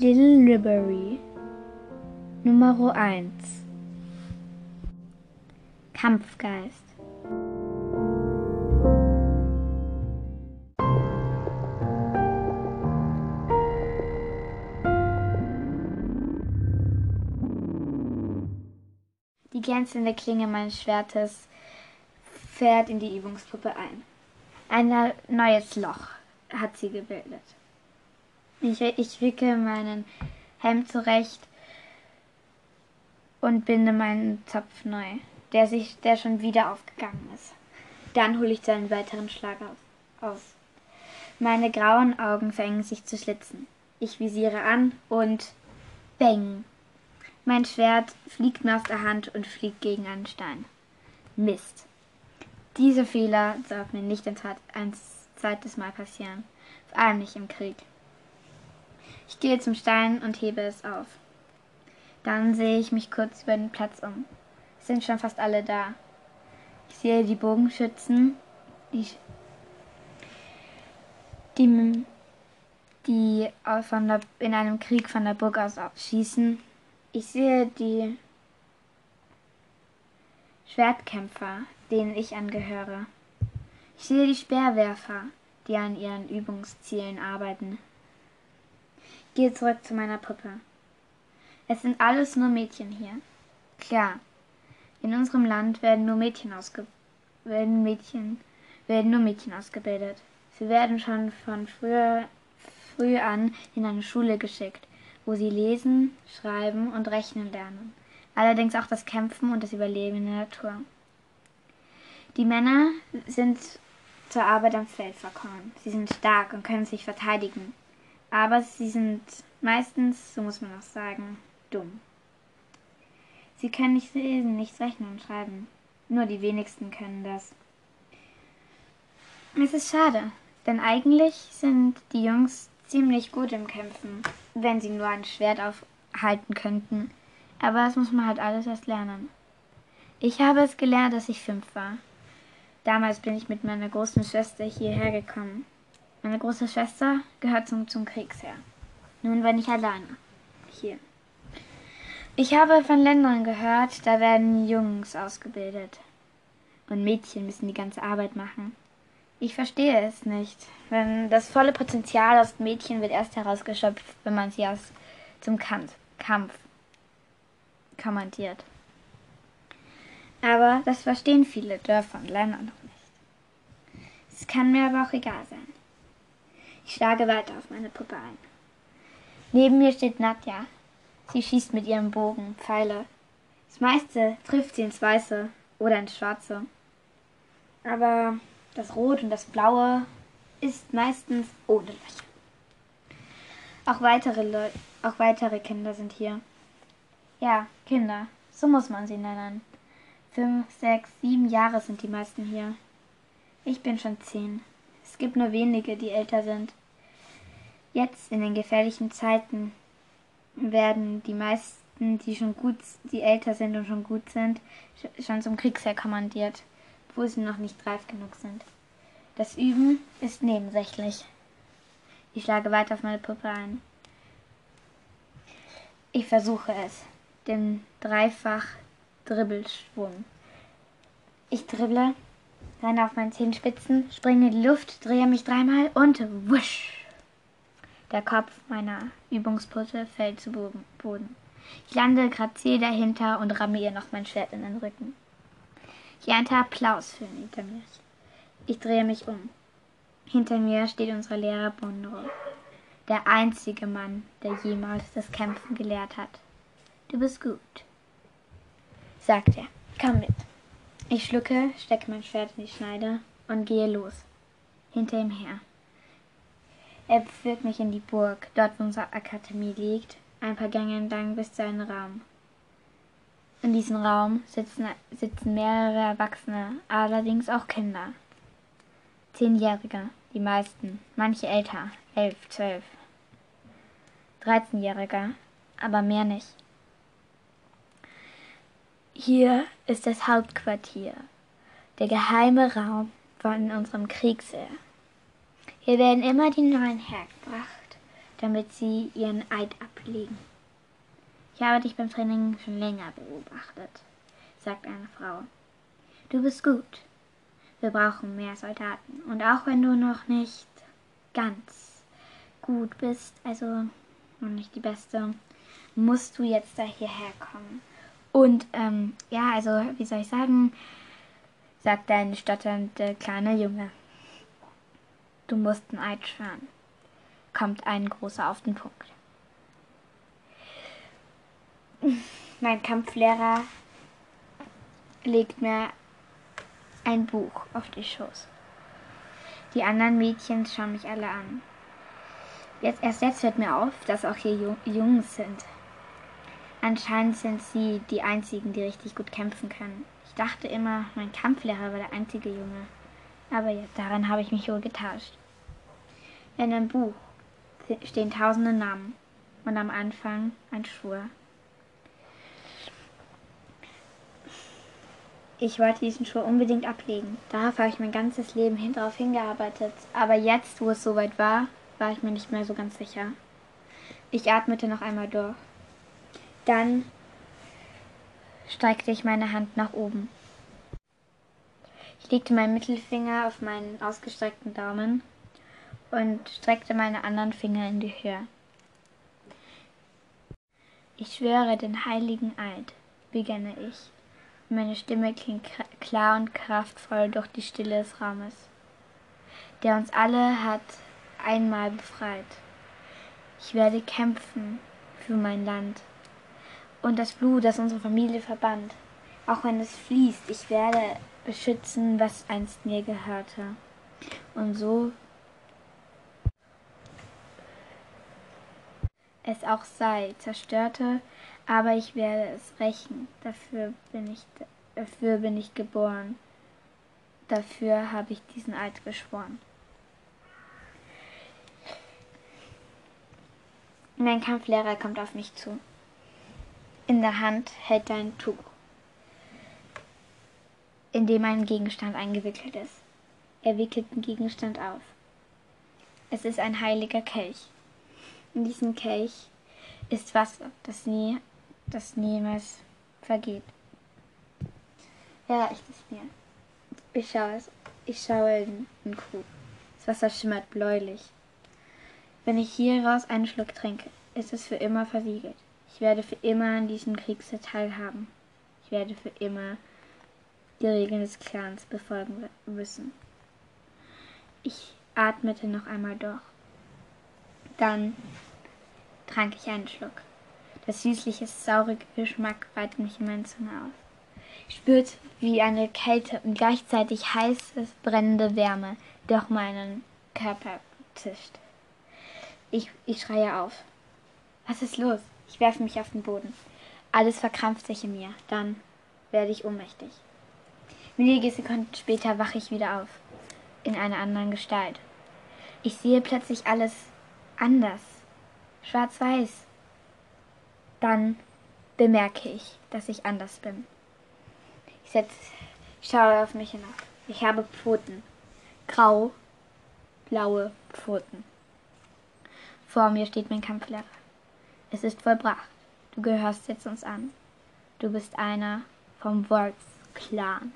Little Library Nummer 1 Kampfgeist Die glänzende Klinge meines Schwertes fährt in die Übungspuppe ein. Ein neues Loch hat sie gebildet. Ich, ich wicke meinen Helm zurecht und binde meinen Zopf neu, der sich, der schon wieder aufgegangen ist. Dann hole ich zu einem weiteren Schlag aus. Meine grauen Augen verengen sich zu Schlitzen. Ich visiere an und bang. Mein Schwert fliegt mir aus der Hand und fliegt gegen einen Stein. Mist. Diese Fehler sollten mir nicht ein zweites Mal passieren, vor allem nicht im Krieg. Ich gehe zum Stein und hebe es auf. Dann sehe ich mich kurz über den Platz um. Es sind schon fast alle da. Ich sehe die Bogenschützen, die, die, die von der, in einem Krieg von der Burg aus schießen. Ich sehe die Schwertkämpfer, denen ich angehöre. Ich sehe die Speerwerfer, die an ihren Übungszielen arbeiten gehe zurück zu meiner Puppe. Es sind alles nur Mädchen hier. Klar, in unserem Land werden nur Mädchen ausge werden Mädchen werden nur Mädchen ausgebildet. Sie werden schon von früher, früh an in eine Schule geschickt, wo sie lesen, schreiben und rechnen lernen. Allerdings auch das Kämpfen und das Überleben in der Natur. Die Männer sind zur Arbeit am Feld verkommen. Sie sind stark und können sich verteidigen. Aber sie sind meistens, so muss man auch sagen, dumm. Sie können nicht lesen, nichts rechnen und schreiben. Nur die wenigsten können das. Es ist schade, denn eigentlich sind die Jungs ziemlich gut im Kämpfen, wenn sie nur ein Schwert aufhalten könnten. Aber das muss man halt alles erst lernen. Ich habe es gelernt, als ich fünf war. Damals bin ich mit meiner großen Schwester hierher gekommen. Meine große Schwester gehört zum, zum Kriegsheer. Nun bin ich alleine. Hier. Ich habe von Ländern gehört, da werden Jungs ausgebildet. Und Mädchen müssen die ganze Arbeit machen. Ich verstehe es nicht. Wenn das volle Potenzial aus Mädchen wird erst herausgeschöpft, wenn man sie aus zum Kampf, Kampf kommandiert. Aber das verstehen viele Dörfer und Länder noch nicht. Es kann mir aber auch egal sein. Ich schlage weiter auf meine Puppe ein. Neben mir steht Nadja. Sie schießt mit ihrem Bogen Pfeile. Das meiste trifft sie ins Weiße oder ins Schwarze. Aber das Rot und das Blaue ist meistens ohne Löcher. Auch weitere, Leu auch weitere Kinder sind hier. Ja, Kinder, so muss man sie nennen. Fünf, sechs, sieben Jahre sind die meisten hier. Ich bin schon zehn. Es gibt nur wenige, die älter sind. Jetzt in den gefährlichen Zeiten werden die meisten, die schon gut, die älter sind und schon gut sind, schon zum Kriegsheer kommandiert, wo sie noch nicht reif genug sind. Das Üben ist nebensächlich. Ich schlage weiter auf meine Puppe ein. Ich versuche es, den Dreifach-Dribbelschwung. Ich dribble, renne auf meinen Zehenspitzen, springe in die Luft, drehe mich dreimal und wusch. Der Kopf meiner Übungsputte fällt zu Boden. Ich lande grazil dahinter und ramme ihr noch mein Schwert in den Rücken. Ich ernte Applaus für hinter mir. Ich drehe mich um. Hinter mir steht unser Lehrer Bundro, der einzige Mann, der jemals das Kämpfen gelehrt hat. Du bist gut, sagt er. Komm mit. Ich schlucke, stecke mein Schwert in die Schneide und gehe los. Hinter ihm her. Er führt mich in die Burg, dort wo unsere Akademie liegt, ein paar Gänge entlang bis zu einem Raum. In diesem Raum sitzen, sitzen mehrere Erwachsene, allerdings auch Kinder. Zehnjährige, die meisten, manche älter, elf, zwölf. Dreizehnjährige, aber mehr nicht. Hier ist das Hauptquartier, der geheime Raum von unserem Kriegsheer. Hier werden immer die Neuen hergebracht damit sie ihren Eid ablegen. Ich habe dich beim Training schon länger beobachtet, sagt eine Frau. Du bist gut. Wir brauchen mehr Soldaten. Und auch wenn du noch nicht ganz gut bist, also noch nicht die Beste, musst du jetzt da hierher kommen. Und ähm, ja, also wie soll ich sagen, sagt ein stotternde kleine Junge. Du musst ein Eid schwören. Kommt ein großer auf den Punkt. Mein Kampflehrer legt mir ein Buch auf die Schoß. Die anderen Mädchen schauen mich alle an. Jetzt erst jetzt fällt mir auf, dass auch hier Jungs sind. Anscheinend sind sie die einzigen, die richtig gut kämpfen können. Ich dachte immer, mein Kampflehrer war der einzige Junge. Aber ja, daran habe ich mich wohl getauscht. In dem Buch stehen tausende Namen und am Anfang ein Schwur. Ich wollte diesen Schwur unbedingt ablegen. Darauf habe ich mein ganzes Leben hin darauf hingearbeitet. Aber jetzt, wo es soweit war, war ich mir nicht mehr so ganz sicher. Ich atmete noch einmal durch. Dann streckte ich meine Hand nach oben. Ich legte meinen Mittelfinger auf meinen ausgestreckten Daumen und streckte meine anderen Finger in die Höhe. Ich schwöre den heiligen Eid, begann ich. Meine Stimme klingt klar und kraftvoll durch die Stille des Raumes, der uns alle hat einmal befreit. Ich werde kämpfen für mein Land und das Blut, das unsere Familie verband. Auch wenn es fließt, ich werde beschützen, was einst mir gehörte. Und so es auch sei, zerstörte, aber ich werde es rächen. Dafür bin ich, dafür bin ich geboren. Dafür habe ich diesen Eid geschworen. Mein Kampflehrer kommt auf mich zu. In der Hand hält er ein Tuch, in dem ein Gegenstand eingewickelt ist. Er wickelt den Gegenstand auf. Es ist ein heiliger Kelch. In diesem Kelch ist Wasser, das nie, das niemals vergeht. Er reicht es mir. Ich schaue es. Ich schaue in den Krug. Das Wasser schimmert bläulich. Wenn ich hieraus einen Schluck trinke, ist es für immer versiegelt. Ich werde für immer an diesem Krieg teilhaben. Ich werde für immer die Regeln des Clans befolgen müssen. Ich atmete noch einmal durch. Dann trank ich einen Schluck. Das süßliche, saurige Geschmack weitet mich in meine Zunge auf. Ich spürte wie eine Kälte und gleichzeitig heiße, brennende Wärme durch meinen Körper zischt. Ich, ich schreie auf. Was ist los? Ich werfe mich auf den Boden. Alles verkrampft sich in mir. Dann werde ich ohnmächtig. Wenige Sekunden später wache ich wieder auf. In einer anderen Gestalt. Ich sehe plötzlich alles anders. Schwarz-weiß. Dann bemerke ich, dass ich anders bin. Ich, setz, schaue auf mich hinab. Ich habe Pfoten. Grau, blaue Pfoten. Vor mir steht mein Kampflehrer. Es ist vollbracht. Du gehörst jetzt uns an. Du bist einer vom Wolfs-Clan.